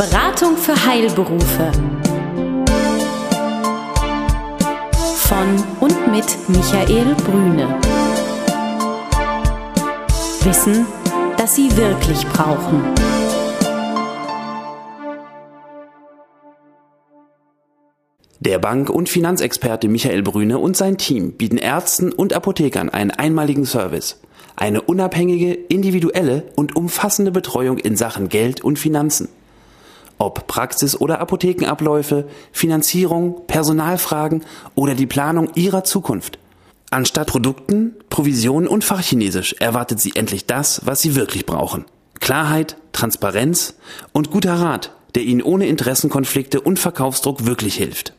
Beratung für Heilberufe. Von und mit Michael Brüne. Wissen, das Sie wirklich brauchen. Der Bank- und Finanzexperte Michael Brüne und sein Team bieten Ärzten und Apothekern einen einmaligen Service. Eine unabhängige, individuelle und umfassende Betreuung in Sachen Geld und Finanzen. Ob Praxis- oder Apothekenabläufe, Finanzierung, Personalfragen oder die Planung Ihrer Zukunft. Anstatt Produkten, Provisionen und Fachchinesisch erwartet Sie endlich das, was Sie wirklich brauchen. Klarheit, Transparenz und guter Rat, der Ihnen ohne Interessenkonflikte und Verkaufsdruck wirklich hilft.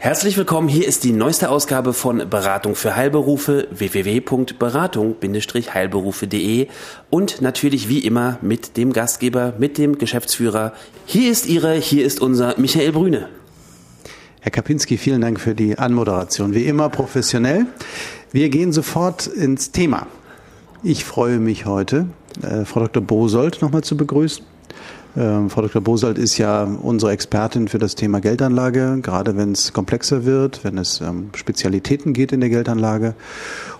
Herzlich willkommen, hier ist die neueste Ausgabe von Beratung für Heilberufe www.beratung-heilberufe.de und natürlich wie immer mit dem Gastgeber, mit dem Geschäftsführer. Hier ist Ihre, hier ist unser Michael Brüne. Herr Kapinski, vielen Dank für die Anmoderation. Wie immer professionell. Wir gehen sofort ins Thema. Ich freue mich heute, äh, Frau Dr. Bosold nochmal zu begrüßen. Ähm, Frau Dr. Bosold ist ja unsere Expertin für das Thema Geldanlage, gerade wenn es komplexer wird, wenn es um Spezialitäten geht in der Geldanlage.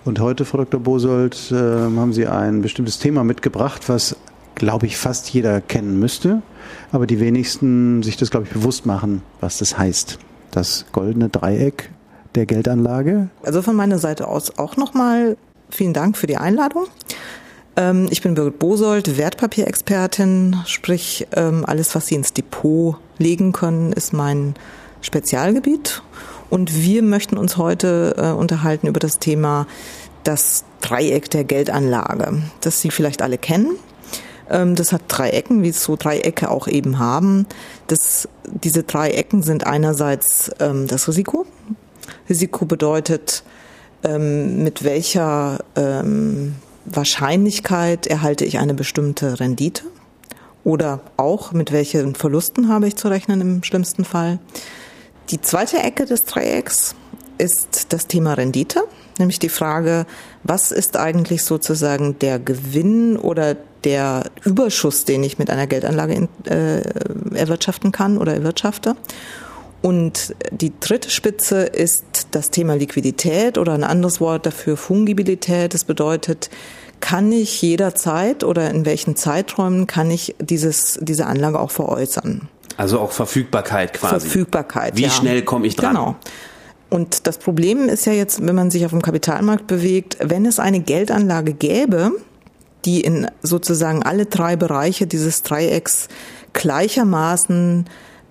Und heute, Frau Dr. Bosold, äh, haben Sie ein bestimmtes Thema mitgebracht, was, glaube ich, fast jeder kennen müsste, aber die wenigsten sich das, glaube ich, bewusst machen, was das heißt. Das goldene Dreieck der Geldanlage. Also von meiner Seite aus auch nochmal vielen Dank für die Einladung. Ähm, ich bin Birgit Bosold, Wertpapierexpertin, sprich ähm, alles, was Sie ins Depot legen können, ist mein Spezialgebiet. Und wir möchten uns heute äh, unterhalten über das Thema das Dreieck der Geldanlage, das Sie vielleicht alle kennen. Ähm, das hat drei Ecken, wie es so Dreiecke auch eben haben. Das, diese drei Ecken sind einerseits das Risiko. Risiko bedeutet, mit welcher Wahrscheinlichkeit erhalte ich eine bestimmte Rendite oder auch mit welchen Verlusten habe ich zu rechnen im schlimmsten Fall. Die zweite Ecke des Dreiecks ist das Thema Rendite, nämlich die Frage, was ist eigentlich sozusagen der Gewinn oder der Überschuss, den ich mit einer Geldanlage in, äh, erwirtschaften kann oder erwirtschafte. Und die dritte Spitze ist das Thema Liquidität oder ein anderes Wort dafür Fungibilität. Das bedeutet, kann ich jederzeit oder in welchen Zeiträumen kann ich dieses, diese Anlage auch veräußern? Also auch Verfügbarkeit quasi. Verfügbarkeit. Wie ja. schnell komme ich dran? Genau. Und das Problem ist ja jetzt, wenn man sich auf dem Kapitalmarkt bewegt, wenn es eine Geldanlage gäbe, die in sozusagen alle drei Bereiche dieses Dreiecks gleichermaßen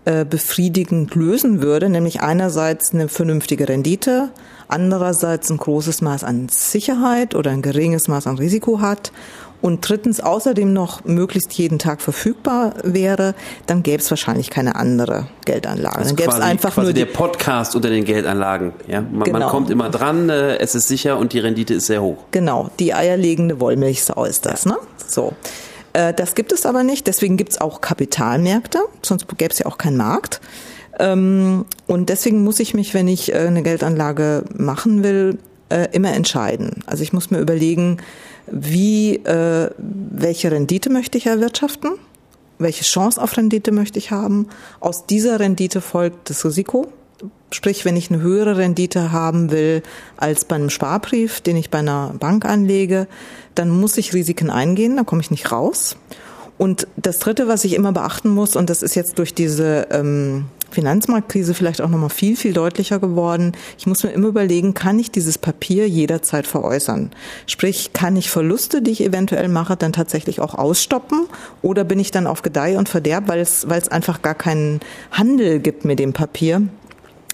äh, befriedigend lösen würde, nämlich einerseits eine vernünftige Rendite, andererseits ein großes Maß an Sicherheit oder ein geringes Maß an Risiko hat und drittens außerdem noch möglichst jeden Tag verfügbar wäre, dann gäbe es wahrscheinlich keine andere Geldanlage. Also dann gäbe es einfach quasi nur der Podcast unter den Geldanlagen. Ja? Man, Genau. man kommt immer dran, äh, es ist sicher und die Rendite ist sehr hoch. Genau, die eierlegende Wollmilchsau ist das, ne? So. Äh, Das gibt es aber nicht, deswegen gibt es auch Kapitalmärkte, sonst gäbe es ja auch keinen Markt. Ähm, Und deswegen muss ich mich, wenn ich äh, eine Geldanlage machen will, äh, immer entscheiden. Also ich muss mir überlegen, wie, welche Rendite möchte ich erwirtschaften? Welche Chance auf Rendite möchte ich haben? Aus dieser Rendite folgt das Risiko. Sprich, wenn ich eine höhere Rendite haben will als bei einem Sparbrief, den ich bei einer Bank anlege, dann muss ich Risiken eingehen, da komme ich nicht raus. Und das Dritte, was ich immer beachten muss, und das ist jetzt durch diese ähm, Finanzmarktkrise vielleicht auch nochmal viel, viel deutlicher geworden, ich muss mir immer überlegen, kann ich dieses Papier jederzeit veräußern? Sprich, kann ich Verluste, die ich eventuell mache, dann tatsächlich auch ausstoppen? Oder bin ich dann auf Gedeih und Verderb, weil es, weil es einfach gar keinen Handel gibt mit dem Papier?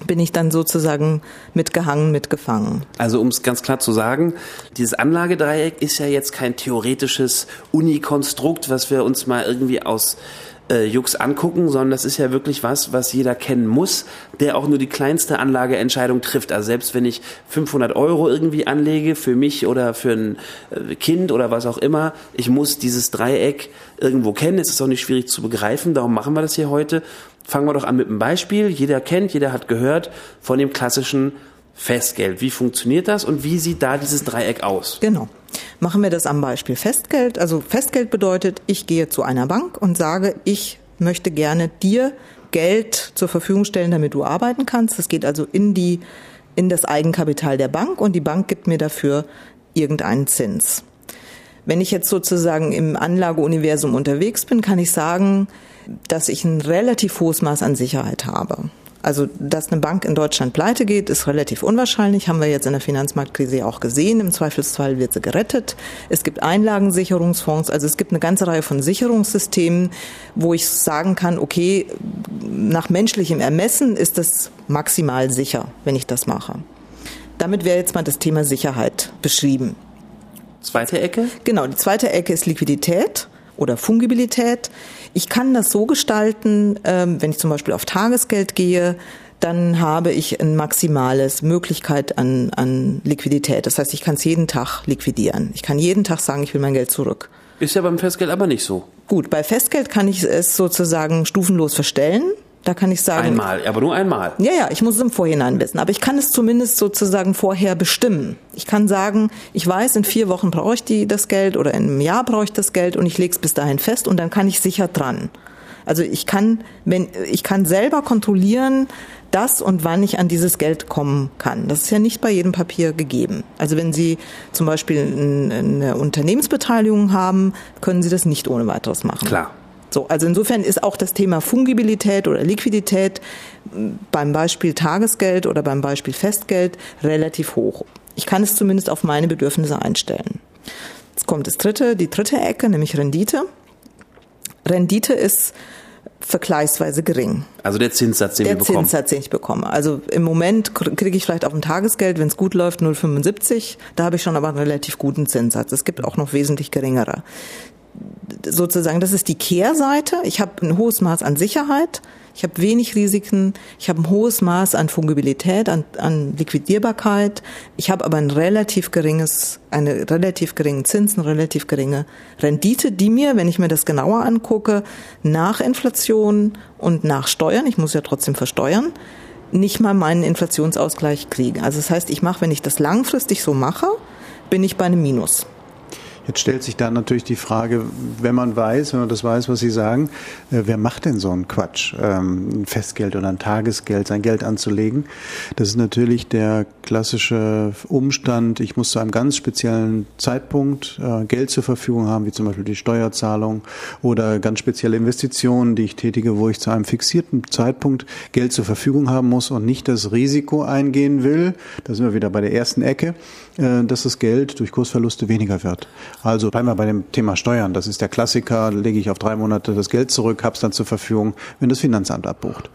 Bin ich dann sozusagen mitgehangen, mitgefangen. Also um es ganz klar zu sagen, dieses Anlagedreieck ist ja jetzt kein theoretisches Unikonstrukt, was wir uns mal irgendwie aus äh, Jux angucken, sondern das ist ja wirklich was, was jeder kennen muss, der auch nur die kleinste Anlageentscheidung trifft. Also selbst wenn ich 500 Euro irgendwie anlege für mich oder für ein äh, Kind oder was auch immer, ich muss dieses Dreieck irgendwo kennen. Es ist auch nicht schwierig zu begreifen, darum machen wir das hier heute. Fangen wir doch an mit einem Beispiel. Jeder kennt, jeder hat gehört von dem klassischen Festgeld. Wie funktioniert das und wie sieht da dieses Dreieck aus? Genau. Machen wir das am Beispiel Festgeld. Also Festgeld bedeutet, ich gehe zu einer Bank und sage, ich möchte gerne dir Geld zur Verfügung stellen, damit du arbeiten kannst. Das geht also in die, in das Eigenkapital der Bank und die Bank gibt mir dafür irgendeinen Zins. Wenn ich jetzt sozusagen im Anlageuniversum unterwegs bin, kann ich sagen, dass ich ein relativ hohes Maß an Sicherheit habe. Also, dass eine Bank in Deutschland pleite geht, ist relativ unwahrscheinlich. Haben wir jetzt in der Finanzmarktkrise auch gesehen. Im Zweifelsfall wird sie gerettet. Es gibt Einlagensicherungsfonds. Also es gibt eine ganze Reihe von Sicherungssystemen, wo ich sagen kann, okay, nach menschlichem Ermessen ist das maximal sicher, wenn ich das mache. Damit wäre jetzt mal das Thema Sicherheit beschrieben. Zweite Ecke? Genau, die zweite Ecke ist Liquidität oder Fungibilität. Ich kann das so gestalten, ähm, wenn ich zum Beispiel auf Tagesgeld gehe, dann habe ich ein maximales Möglichkeit an, an Liquidität. Das heißt, ich kann es jeden Tag liquidieren. Ich kann jeden Tag sagen, ich will mein Geld zurück. Ist ja beim Festgeld aber nicht so. Gut, bei Festgeld kann ich es sozusagen stufenlos verstellen. Da kann ich sagen. Einmal, aber nur einmal. Ja, ja, ich muss es im Vorhinein wissen. Aber ich kann es zumindest sozusagen vorher bestimmen. Ich kann sagen, ich weiß, in vier Wochen brauche ich die, das Geld oder in einem Jahr brauche ich das Geld und ich lege es bis dahin fest und dann kann ich sicher dran. Also ich kann, wenn, ich kann selber kontrollieren, das und wann ich an dieses Geld kommen kann. Das ist ja nicht bei jedem Papier gegeben. Also wenn Sie zum Beispiel eine Unternehmensbeteiligung haben, können Sie das nicht ohne weiteres machen. Klar. So, also insofern ist auch das Thema Fungibilität oder Liquidität beim Beispiel Tagesgeld oder beim Beispiel Festgeld relativ hoch. Ich kann es zumindest auf meine Bedürfnisse einstellen. Jetzt kommt das dritte, die dritte Ecke, nämlich Rendite. Rendite ist vergleichsweise gering. Also der Zinssatz, den der wir bekommen. Der Zinssatz, den ich bekomme. Also im Moment kriege ich vielleicht auf dem Tagesgeld, wenn es gut läuft, 0,75. Da habe ich schon aber einen relativ guten Zinssatz. Es gibt auch noch wesentlich geringere sozusagen, das ist die Kehrseite. Ich habe ein hohes Maß an Sicherheit, ich habe wenig Risiken, ich habe ein hohes Maß an Fungibilität, an, an Liquidierbarkeit. Ich habe aber ein relativ geringes, eine relativ geringen Zins, eine relativ geringe Rendite, die mir, wenn ich mir das genauer angucke, nach Inflation und nach Steuern, ich muss ja trotzdem versteuern, nicht mal meinen Inflationsausgleich kriege. Also das heißt, ich mache, wenn ich das langfristig so mache, bin ich bei einem Minus. Jetzt stellt sich da natürlich die Frage, wenn man weiß, wenn man das weiß, was Sie sagen, äh, wer macht denn so einen Quatsch, ähm, ein Festgeld oder ein Tagesgeld, sein Geld anzulegen? Das ist natürlich der klassische Umstand, ich muss zu einem ganz speziellen Zeitpunkt äh, Geld zur Verfügung haben, wie zum Beispiel die Steuerzahlung oder ganz spezielle Investitionen, die ich tätige, wo ich zu einem fixierten Zeitpunkt Geld zur Verfügung haben muss und nicht das Risiko eingehen will. Da sind wir wieder bei der ersten Ecke, äh, dass das Geld durch Kursverluste weniger wird. Also bleiben wir bei dem Thema Steuern. Das ist der Klassiker. Lege ich auf drei Monate das Geld zurück, habe es dann zur Verfügung, wenn das Finanzamt abbucht.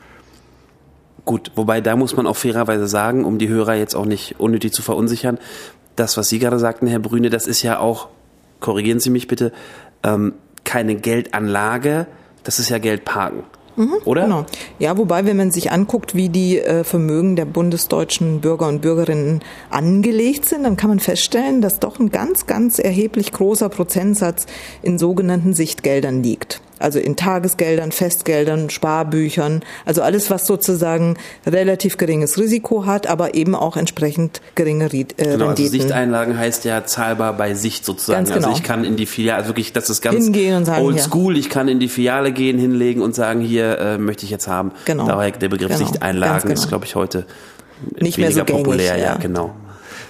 Gut, wobei da muss man auch fairerweise sagen, um die Hörer jetzt auch nicht unnötig zu verunsichern, das, was Sie gerade sagten, Herr Brüne, das ist ja auch, korrigieren Sie mich bitte, ähm, keine Geldanlage, das ist ja Geldparken. Mhm, oder? Genau. Ja, wobei, wenn man sich anguckt, wie die äh, Vermögen der bundesdeutschen Bürger und Bürgerinnen angelegt sind, dann kann man feststellen, dass doch ein ganz, ganz erheblich großer Prozentsatz in sogenannten Sichtgeldern liegt also in Tagesgeldern, Festgeldern, Sparbüchern, also alles, was sozusagen relativ geringes Risiko hat, aber eben auch entsprechend geringe äh, genau, also Renditen. Also Sichteinlagen heißt ja zahlbar bei Sicht sozusagen. Ganz genau. Also ich kann in die Filiale, also wirklich, das ist ganz old school, ich kann in die Filiale gehen, hinlegen und sagen, hier äh, möchte ich jetzt haben. Genau. Daher der Begriff genau. Sichteinlagen genau. ist, glaube ich, heute nicht mehr so gängig, populär, ja, ja genau.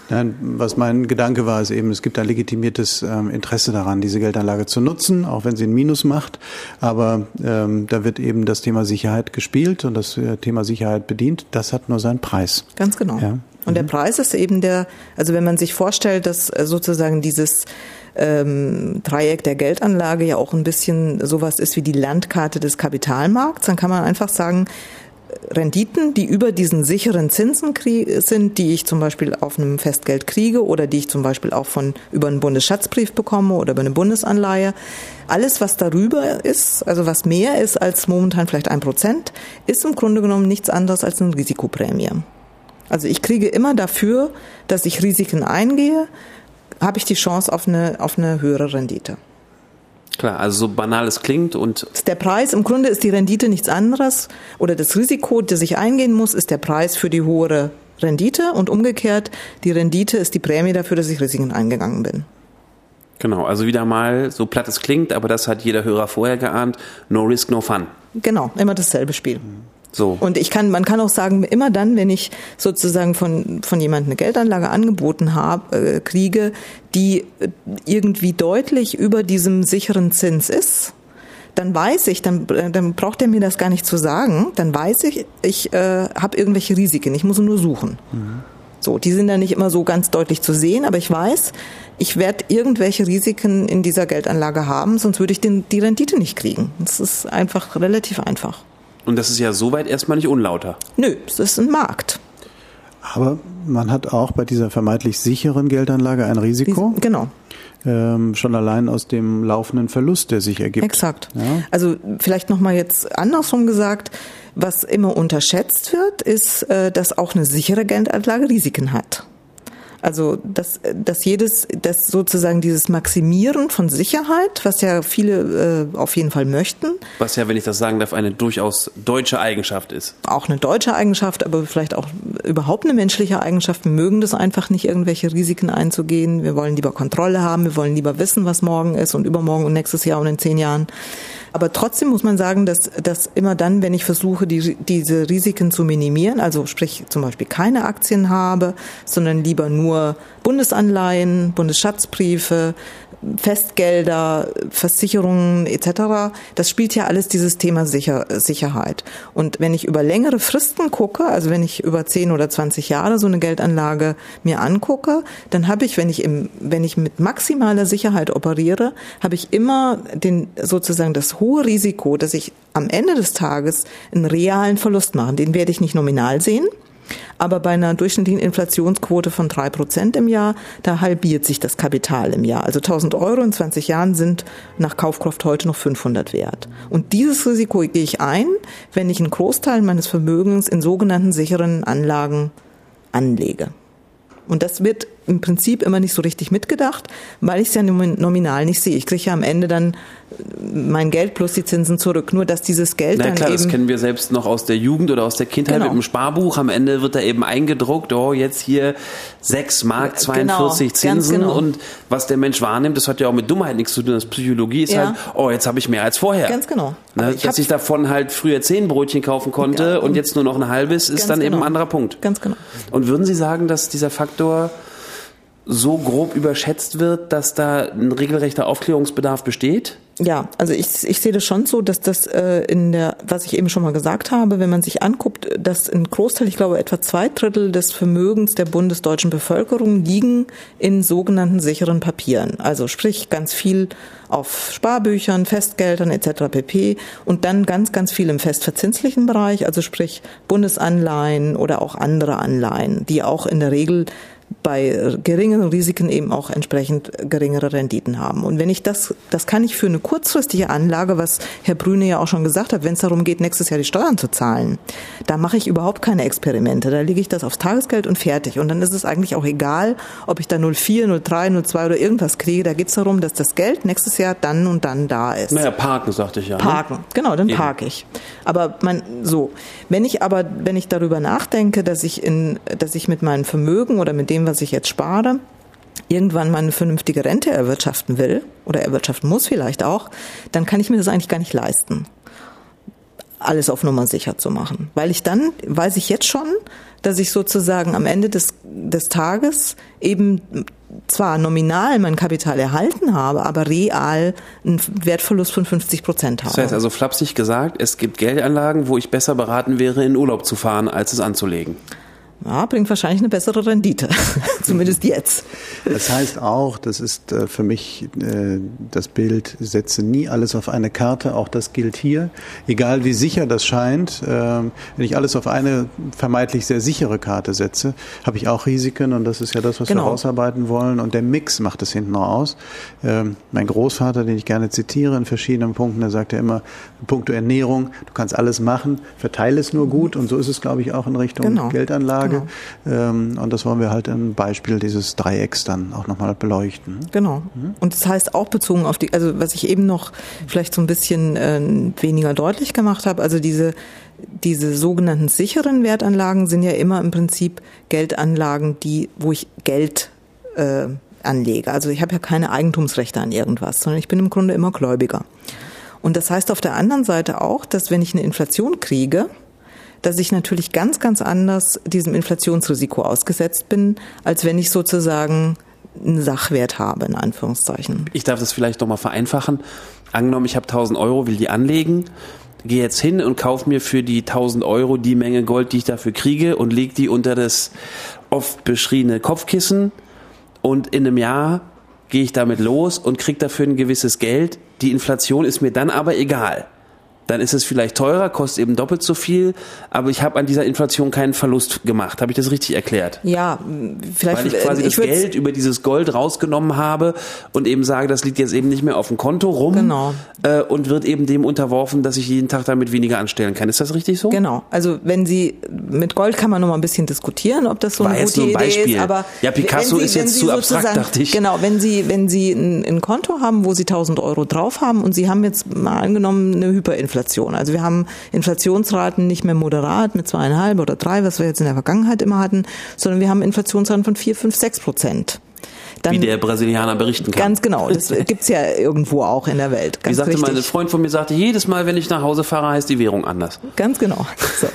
Nein, was mein Gedanke war, ist eben, es gibt ein legitimiertes ähm, Interesse daran, diese Geldanlage zu nutzen, auch wenn sie ein Minus macht. Aber ähm, da wird eben das Thema Sicherheit gespielt und das äh, Thema Sicherheit bedient. Das hat nur seinen Preis. Ganz genau. Ja. Und der mhm. Preis ist eben der, also wenn man sich vorstellt, dass äh, sozusagen dieses ähm, Dreieck der Geldanlage ja auch ein bisschen sowas ist wie die Landkarte des Kapitalmarkts, dann kann man einfach sagen, Renditen, die über diesen sicheren Zinsen sind, die ich zum Beispiel auf einem Festgeld kriege oder die ich zum Beispiel auch von über einen Bundesschatzbrief bekomme oder über eine Bundesanleihe. Alles, was darüber ist, also was mehr ist als momentan vielleicht ein Prozent, ist im Grunde genommen nichts anderes als eine Risikoprämie. Also ich kriege immer dafür, dass ich Risiken eingehe, habe ich die Chance auf eine, auf eine höhere Rendite. Klar, also so banal es klingt und. Der Preis, im Grunde ist die Rendite nichts anderes oder das Risiko, das ich eingehen muss, ist der Preis für die hohe Rendite und umgekehrt, die Rendite ist die Prämie dafür, dass ich Risiken eingegangen bin. Genau, also wieder mal, so platt es klingt, aber das hat jeder Hörer vorher geahnt, no risk, no fun. Genau, immer dasselbe Spiel. So. Und ich kann, man kann auch sagen, immer dann, wenn ich sozusagen von, von jemandem eine Geldanlage angeboten habe, äh, kriege, die irgendwie deutlich über diesem sicheren Zins ist, dann weiß ich, dann, dann braucht er mir das gar nicht zu sagen, dann weiß ich, ich äh, habe irgendwelche Risiken, ich muss nur suchen. Mhm. So, die sind dann nicht immer so ganz deutlich zu sehen, aber ich weiß, ich werde irgendwelche Risiken in dieser Geldanlage haben, sonst würde ich den, die Rendite nicht kriegen. Das ist einfach relativ einfach. Und das ist ja soweit erstmal nicht unlauter. Nö, es ist ein Markt. Aber man hat auch bei dieser vermeintlich sicheren Geldanlage ein Risiko. Genau. Ähm, schon allein aus dem laufenden Verlust, der sich ergibt. Exakt. Ja? Also vielleicht nochmal jetzt andersrum gesagt, was immer unterschätzt wird, ist, äh, dass auch eine sichere Geldanlage Risiken hat. Also dass, dass jedes, dass sozusagen dieses Maximieren von Sicherheit, was ja viele äh, auf jeden Fall möchten. Was ja, wenn ich das sagen darf, eine durchaus deutsche Eigenschaft ist. Auch eine deutsche Eigenschaft, aber vielleicht auch überhaupt eine menschliche Eigenschaft. Wir mögen das einfach nicht, irgendwelche Risiken einzugehen. Wir wollen lieber Kontrolle haben, wir wollen lieber wissen, was morgen ist und übermorgen und nächstes Jahr und in zehn Jahren. Aber trotzdem muss man sagen, dass, dass immer dann, wenn ich versuche, die, diese Risiken zu minimieren, also sprich zum Beispiel keine Aktien habe, sondern lieber nur Bundesanleihen, Bundesschatzbriefe, Festgelder, Versicherungen etc. Das spielt ja alles dieses Thema Sicher Sicherheit. Und wenn ich über längere Fristen gucke, also wenn ich über 10 oder 20 Jahre so eine Geldanlage mir angucke, dann habe ich, wenn ich im, wenn ich mit maximaler Sicherheit operiere, habe ich immer den sozusagen das hohe Risiko, dass ich am Ende des Tages einen realen Verlust mache. Den werde ich nicht nominal sehen, aber bei einer durchschnittlichen Inflationsquote von drei Prozent im Jahr, da halbiert sich das Kapital im Jahr. Also 1000 Euro in 20 Jahren sind nach Kaufkraft heute noch 500 wert. Und dieses Risiko gehe ich ein, wenn ich einen Großteil meines Vermögens in sogenannten sicheren Anlagen anlege. Und das wird im Prinzip immer nicht so richtig mitgedacht, weil ich es ja nominal nicht sehe. Ich kriege ja am Ende dann mein Geld plus die Zinsen zurück. Nur dass dieses Geld Na dann klar, eben das kennen wir selbst noch aus der Jugend oder aus der Kindheit Genau. mit dem Sparbuch. Am Ende wird da eben eingedruckt, oh, jetzt hier 6 Mark 42 Genau, Zinsen genau. und was der Mensch wahrnimmt, das hat ja auch mit Dummheit nichts zu tun. Das Psychologie ist Ja. halt, oh, jetzt habe ich mehr als vorher. Ganz genau. Ne, ich dass ich davon halt früher zehn Brötchen kaufen konnte Ja, und und- jetzt nur noch ein halbes, ist dann eben genau. ein anderer Punkt. Ganz genau. Und würden Sie sagen, dass dieser Faktor so grob überschätzt wird, dass da ein regelrechter Aufklärungsbedarf besteht? Ja, also ich, ich sehe das schon so, dass das äh, in der, was ich eben schon mal gesagt habe, wenn man sich anguckt, dass ein Großteil, ich glaube etwa zwei Drittel des Vermögens der bundesdeutschen Bevölkerung liegen in sogenannten sicheren Papieren. Also sprich ganz viel auf Sparbüchern, Festgeldern etc. pp. Und dann ganz, ganz viel im festverzinslichen Bereich, also sprich Bundesanleihen oder auch andere Anleihen, die auch in der Regel bei geringeren Risiken eben auch entsprechend geringere Renditen haben. Und wenn ich das, das kann ich für eine kurzfristige Anlage, was Herr Brüne ja auch schon gesagt hat, wenn es darum geht, nächstes Jahr die Steuern zu zahlen, da mache ich überhaupt keine Experimente. Da lege ich das aufs Tagesgeld und fertig. Und dann ist es eigentlich auch egal, ob ich da 04, 03, 02 oder irgendwas kriege. Da geht es darum, dass das Geld nächstes Jahr dann und dann da ist. Naja, parken, sagte ich ja. ne? Parken, genau, dann Eben. parke ich. Aber man so, wenn ich aber, wenn ich darüber nachdenke, dass ich in, dass ich mit meinem Vermögen oder mit dem, was ich jetzt spare, irgendwann mal eine vernünftige Rente erwirtschaften will oder erwirtschaften muss vielleicht auch, dann kann ich mir das eigentlich gar nicht leisten alles auf Nummer sicher zu machen. Weil ich dann, weiß ich jetzt schon, dass ich sozusagen am Ende des, des Tages eben zwar nominal mein Kapital erhalten habe, aber real einen Wertverlust von 50 Prozent habe. Das heißt also flapsig gesagt, es gibt Geldanlagen, wo ich besser beraten wäre, in Urlaub zu fahren, als es anzulegen. Ja, bringt wahrscheinlich eine bessere Rendite. Zumindest jetzt. Das heißt auch, das ist äh, für mich äh, das Bild, setze nie alles auf eine Karte, auch das gilt hier. Egal wie sicher das scheint, ähm, wenn ich alles auf eine vermeintlich sehr sichere Karte setze, habe ich auch Risiken und das ist ja das, was Genau. wir rausarbeiten wollen und der Mix macht es hinten aus. Ähm, Mein Großvater, den ich gerne zitiere in verschiedenen Punkten, der sagt ja immer, puncto Ernährung, du kannst alles machen, verteile es nur gut und so ist es, glaube ich, auch in Richtung Genau. Geldanlage. Ähm, Und das wollen wir halt im Beispiel dieses Dreiecks dann auch nochmal beleuchten. Genau. Und das heißt auch bezogen auf die, also was ich eben noch vielleicht so ein bisschen äh, weniger deutlich gemacht habe, also diese diese sogenannten sicheren Wertanlagen sind ja immer im Prinzip Geldanlagen, die wo ich Geld äh, anlege. Also ich habe ja keine Eigentumsrechte an irgendwas, sondern ich bin im Grunde immer Gläubiger. Und das heißt auf der anderen Seite auch, dass wenn ich eine Inflation kriege, dass ich natürlich ganz, ganz anders diesem Inflationsrisiko ausgesetzt bin, als wenn ich sozusagen einen Sachwert habe, in Anführungszeichen. Ich darf das vielleicht nochmal vereinfachen. Angenommen, ich habe 1000 Euro, will die anlegen, gehe jetzt hin und kaufe mir für die 1000 Euro die Menge Gold, die ich dafür kriege und lege die unter das oft beschriebene Kopfkissen und in einem Jahr gehe ich damit los und kriege dafür ein gewisses Geld. Die Inflation ist mir dann aber egal dann ist es vielleicht teurer, kostet eben doppelt so viel, aber ich habe an dieser Inflation keinen Verlust gemacht. Habe ich das richtig erklärt? Ja, vielleicht. Weil ich quasi ich das Geld über dieses Gold rausgenommen habe und eben sage, das liegt jetzt eben nicht mehr auf dem Konto rum genau. äh, und wird eben dem unterworfen, dass ich jeden Tag damit weniger anstellen kann. Ist das richtig so? Genau. Also wenn Sie mit Gold kann man noch mal ein bisschen diskutieren, ob das so War eine jetzt gute ein Idee Beispiel. ist. Aber ja, Picasso Sie, ist jetzt zu abstrakt, dachte ich. Genau, wenn Sie wenn Sie ein, ein Konto haben, wo Sie 1000 Euro drauf haben und Sie haben jetzt mal angenommen eine Hyperinflation. Also wir haben Inflationsraten nicht mehr moderat mit zweieinhalb oder drei, was wir jetzt in der Vergangenheit immer hatten, sondern wir haben Inflationsraten von vier, fünf, sechs Prozent. Dann, Wie der Brasilianer berichten kann. Ganz genau, das gibt's ja irgendwo auch in der Welt. Ganz Wie sagte richtig. mein Freund von mir, sagte, jedes Mal, wenn ich nach Hause fahre, heißt die Währung anders. Ganz genau. So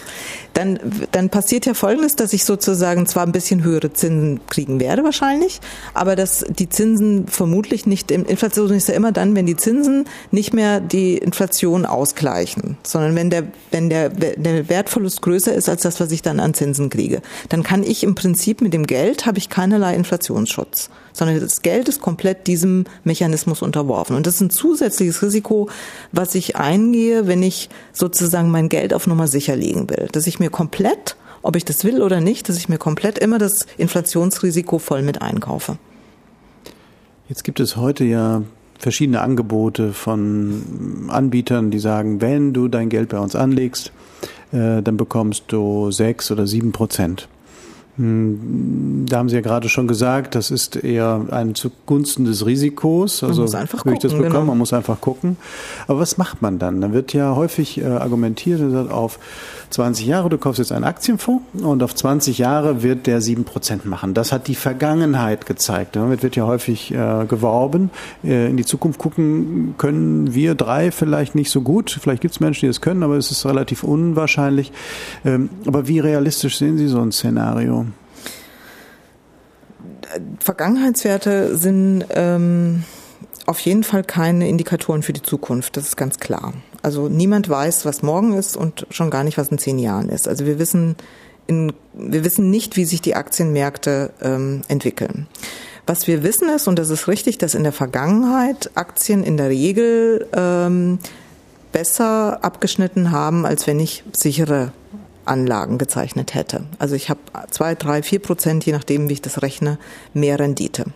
dann, dann passiert ja Folgendes, dass ich sozusagen zwar ein bisschen höhere Zinsen kriegen werde wahrscheinlich, aber dass die Zinsen vermutlich nicht, Inflation ist ja immer dann, wenn die Zinsen nicht mehr die Inflation ausgleichen, sondern wenn der, wenn der, der Wertverlust größer ist als das, was ich dann an Zinsen kriege. Dann kann ich im Prinzip mit dem Geld, habe ich keinerlei Inflationsschutz sondern das Geld ist komplett diesem Mechanismus unterworfen. Und das ist ein zusätzliches Risiko, was ich eingehe, wenn ich sozusagen mein Geld auf Nummer sicher legen will. Dass ich mir komplett, ob ich das will oder nicht, dass ich mir komplett immer das Inflationsrisiko voll mit einkaufe. Jetzt gibt es heute ja verschiedene Angebote von Anbietern, die sagen, wenn du dein Geld bei uns anlegst, äh, dann bekommst du sechs oder sieben Prozent. Hm, da haben Sie ja gerade schon gesagt, das ist eher ein zugunsten des Risikos. Also man muss einfach will ich das gucken, bekommen, genau. man muss einfach gucken. Aber was macht man dann? Da wird ja häufig äh, argumentiert, gesagt, auf 20 Jahre, du kaufst jetzt einen Aktienfonds und auf 20 Jahre wird der 7% machen. Das hat die Vergangenheit gezeigt. Damit wird ja häufig äh, geworben. Äh, in die Zukunft gucken können wir drei vielleicht nicht so gut. Vielleicht gibt es Menschen, die das können, aber es ist relativ unwahrscheinlich. Ähm, aber wie realistisch sehen Sie so ein Szenario? Vergangenheitswerte sind ähm, auf jeden Fall keine Indikatoren für die Zukunft. Das ist ganz klar. Also niemand weiß, was morgen ist und schon gar nicht, was in zehn Jahren ist. Also wir wissen, in, wir wissen nicht, wie sich die Aktienmärkte ähm, entwickeln. Was wir wissen ist, und das ist richtig, dass in der Vergangenheit Aktien in der Regel ähm, besser abgeschnitten haben, als wenn ich sichere Anlagen gezeichnet hätte. Also ich habe zwei, drei, vier Prozent, je nachdem, wie ich das rechne, mehr Rendite.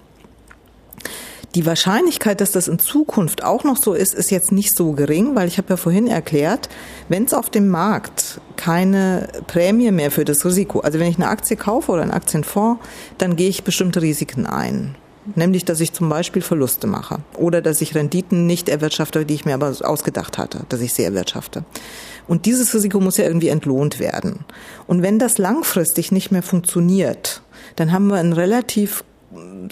Die Wahrscheinlichkeit, dass das in Zukunft auch noch so ist, ist jetzt nicht so gering, weil ich habe ja vorhin erklärt, wenn es auf dem Markt keine Prämie mehr für das Risiko, also wenn ich eine Aktie kaufe oder einen Aktienfonds, dann gehe ich bestimmte Risiken ein. Nämlich, dass ich zum Beispiel Verluste mache oder dass ich Renditen nicht erwirtschafte, die ich mir aber ausgedacht hatte, dass ich sie erwirtschafte. Und dieses Risiko muss ja irgendwie entlohnt werden. Und wenn das langfristig nicht mehr funktioniert, dann haben wir einen relativ,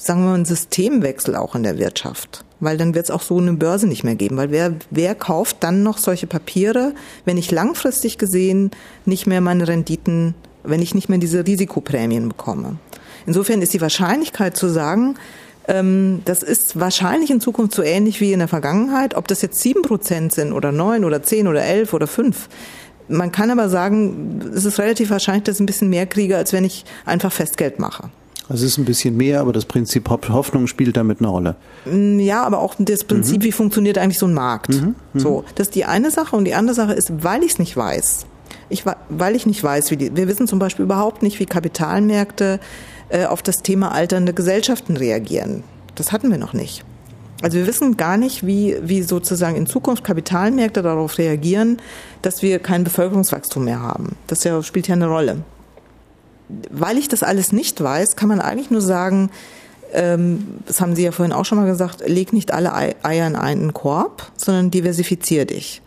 sagen wir mal, einen Systemwechsel auch in der Wirtschaft. Weil dann wird es auch so eine Börse nicht mehr geben. Weil wer, wer kauft dann noch solche Papiere, wenn ich langfristig gesehen nicht mehr meine Renditen, wenn ich nicht mehr diese Risikoprämien bekomme? Insofern ist die Wahrscheinlichkeit zu sagen, das ist wahrscheinlich in Zukunft so ähnlich wie in der Vergangenheit. Ob das jetzt sieben Prozent sind oder neun oder zehn oder elf oder fünf. Man kann aber sagen, es ist relativ wahrscheinlich, dass ich ein bisschen mehr kriege, als wenn ich einfach Festgeld mache. Also es ist ein bisschen mehr, aber das Prinzip Hoffnung spielt damit eine Rolle. Mm, Ja, aber auch das Prinzip, wie funktioniert eigentlich so ein Markt. So, das ist die eine Sache und die andere Sache ist, weil ich es nicht weiß. Ich, weil ich nicht weiß, wie die, wir wissen zum Beispiel überhaupt nicht, wie Kapitalmärkte äh, auf das Thema alternde Gesellschaften reagieren. Das hatten wir noch nicht. Also wir wissen gar nicht, wie, wie sozusagen in Zukunft Kapitalmärkte darauf reagieren, dass wir kein Bevölkerungswachstum mehr haben. Das ja, spielt ja eine Rolle. Weil ich das alles nicht weiß, kann man eigentlich nur sagen, ähm, das haben Sie ja vorhin auch schon mal gesagt, leg nicht alle Ei- Eier in einen Korb, sondern diversifizier dich.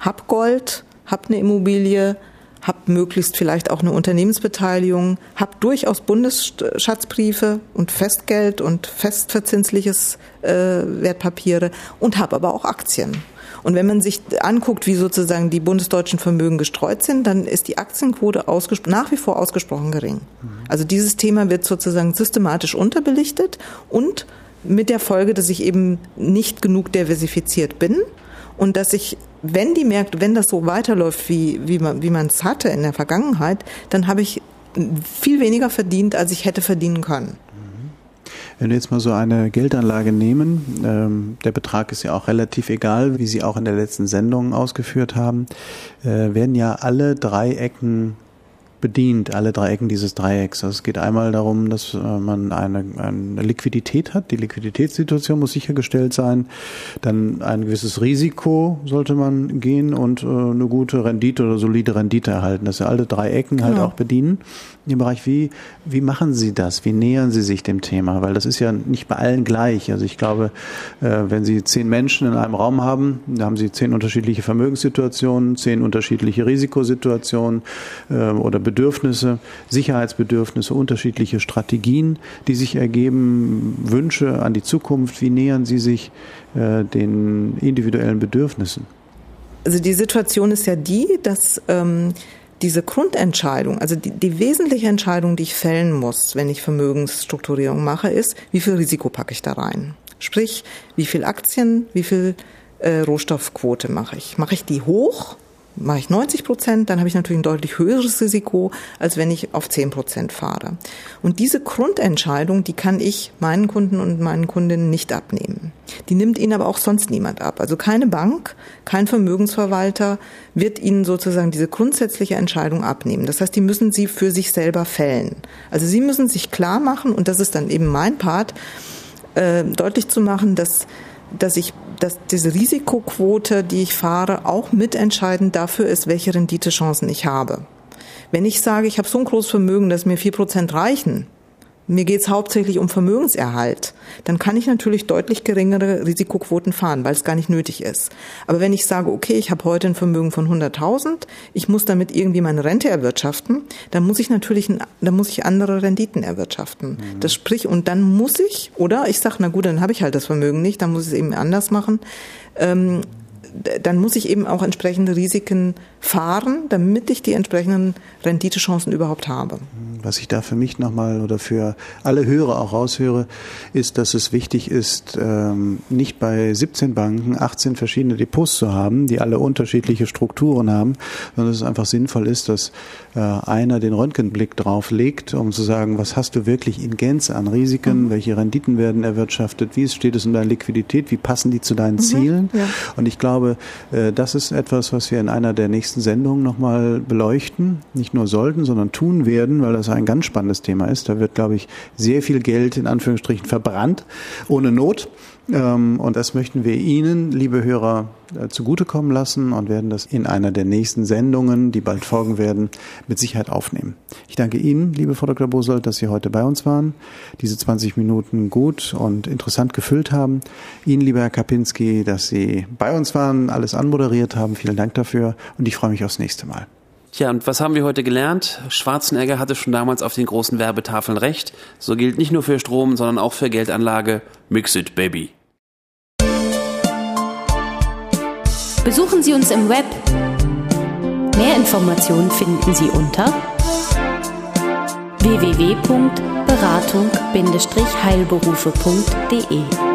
Hab Gold, hab eine Immobilie, habe möglichst vielleicht auch eine Unternehmensbeteiligung, habe durchaus Bundesschatzbriefe und Festgeld und festverzinsliches äh, Wertpapiere und habe aber auch Aktien. Und wenn man sich anguckt, wie sozusagen die bundesdeutschen Vermögen gestreut sind, dann ist die Aktienquote nach wie vor ausgesprochen gering. Also dieses Thema wird sozusagen systematisch unterbelichtet und mit der Folge, dass ich eben nicht genug diversifiziert bin und dass ich, wenn die Märkte, wenn das so weiterläuft, wie, wie man es hatte in der Vergangenheit, dann habe ich viel weniger verdient, als ich hätte verdienen können. Wenn wir jetzt mal so eine Geldanlage nehmen, ähm, der Betrag ist ja auch relativ egal, wie Sie auch in der letzten Sendung ausgeführt haben, äh, werden ja alle drei Ecken bedient, alle drei Ecken dieses Dreiecks. Also es geht einmal darum, dass äh, man eine, eine Liquidität hat. Die Liquiditätssituation muss sichergestellt sein. Dann ein gewisses Risiko sollte man gehen und äh, eine gute Rendite oder solide Rendite erhalten. Dass wir alle drei Ecken halt auch bedienen. In dem Bereich, wie, wie machen Sie das? Wie nähern Sie sich dem Thema? Weil das ist ja nicht bei allen gleich. Also ich glaube, äh, wenn Sie zehn Menschen in einem Raum haben, da haben Sie zehn unterschiedliche Vermögenssituationen, zehn unterschiedliche Risikosituationen oder Bedürfnisse Bedürfnisse, Sicherheitsbedürfnisse, unterschiedliche Strategien, die sich ergeben, Wünsche an die Zukunft. Wie nähern Sie sich äh, den individuellen Bedürfnissen? Also die Situation ist ja die, dass ähm, diese Grundentscheidung, also die, die wesentliche Entscheidung, die ich fällen muss, wenn ich Vermögensstrukturierung mache, ist, wie viel Risiko packe ich da rein? Sprich, wie viel Aktien, wie viel äh, Rohstoffquote mache ich? Mache ich die hoch mache ich 90 Prozent, dann habe ich natürlich ein deutlich höheres Risiko, als wenn ich auf 10 Prozent fahre. Und diese Grundentscheidung, die kann ich meinen Kunden und meinen Kundinnen nicht abnehmen. Die nimmt ihnen aber auch sonst niemand ab. Also keine Bank, kein Vermögensverwalter wird ihnen sozusagen diese grundsätzliche Entscheidung abnehmen. Das heißt, die müssen sie für sich selber fällen. Also sie müssen sich klar machen, und das ist dann eben mein Part, äh, deutlich zu machen, dass dass ich, dass diese Risikoquote, die ich fahre, auch mitentscheidend dafür ist, welche Renditechancen ich habe. Wenn ich sage, ich habe so ein großes Vermögen, dass mir vier Prozent reichen, mir geht es hauptsächlich um Vermögenserhalt, dann kann ich natürlich deutlich geringere Risikoquoten fahren, weil es gar nicht nötig ist. Aber wenn ich sage, okay, ich habe heute ein Vermögen von 100.000, ich muss damit irgendwie meine Rente erwirtschaften, dann muss ich natürlich, dann muss ich andere Renditen erwirtschaften. Mhm. Das sprich, und dann muss ich, oder ich sage, na gut, dann habe ich halt das Vermögen nicht, dann muss ich es eben anders machen. Ähm, dann muss ich eben auch entsprechende Risiken fahren, damit ich die entsprechenden Renditechancen überhaupt habe. Was ich da für mich nochmal oder für alle Hörer auch raushöre, ist, dass es wichtig ist, ähm, nicht bei 17 Banken 18 verschiedene Depots zu haben, die alle unterschiedliche Strukturen haben, sondern dass es einfach sinnvoll ist, dass äh, einer den Röntgenblick drauf legt, um zu sagen, was hast du wirklich in Gänze an Risiken, mhm. welche Renditen werden erwirtschaftet, wie steht es um deine Liquidität, wie passen die zu deinen mhm. Zielen. Ja. Und ich glaube, äh, das ist etwas, was wir in einer der nächsten Sendungen nochmal beleuchten. Nicht nur sollten, sondern tun werden, weil das ein ganz spannendes Thema ist. Da wird, glaube ich, sehr viel Geld in Anführungsstrichen verbrannt, ohne Not. Ähm, und das möchten wir Ihnen, liebe Hörer, äh, zugutekommen lassen und werden das in einer der nächsten Sendungen, die bald folgen werden, mit Sicherheit aufnehmen. Ich danke Ihnen, liebe Frau Dr. Bosold, dass Sie heute bei uns waren, diese 20 Minuten gut und interessant gefüllt haben. Ihnen, lieber Herr Kapinski, dass Sie bei uns waren, alles anmoderiert haben. Vielen Dank dafür und ich freue mich aufs nächste Mal. Ja, und was haben wir heute gelernt? Schwarzenegger hatte schon damals auf den großen Werbetafeln recht. So gilt nicht nur für Strom, sondern auch für Geldanlage. Mix it, baby. Besuchen Sie uns im Web. Mehr Informationen finden Sie unter www.beratung-heilberufe.de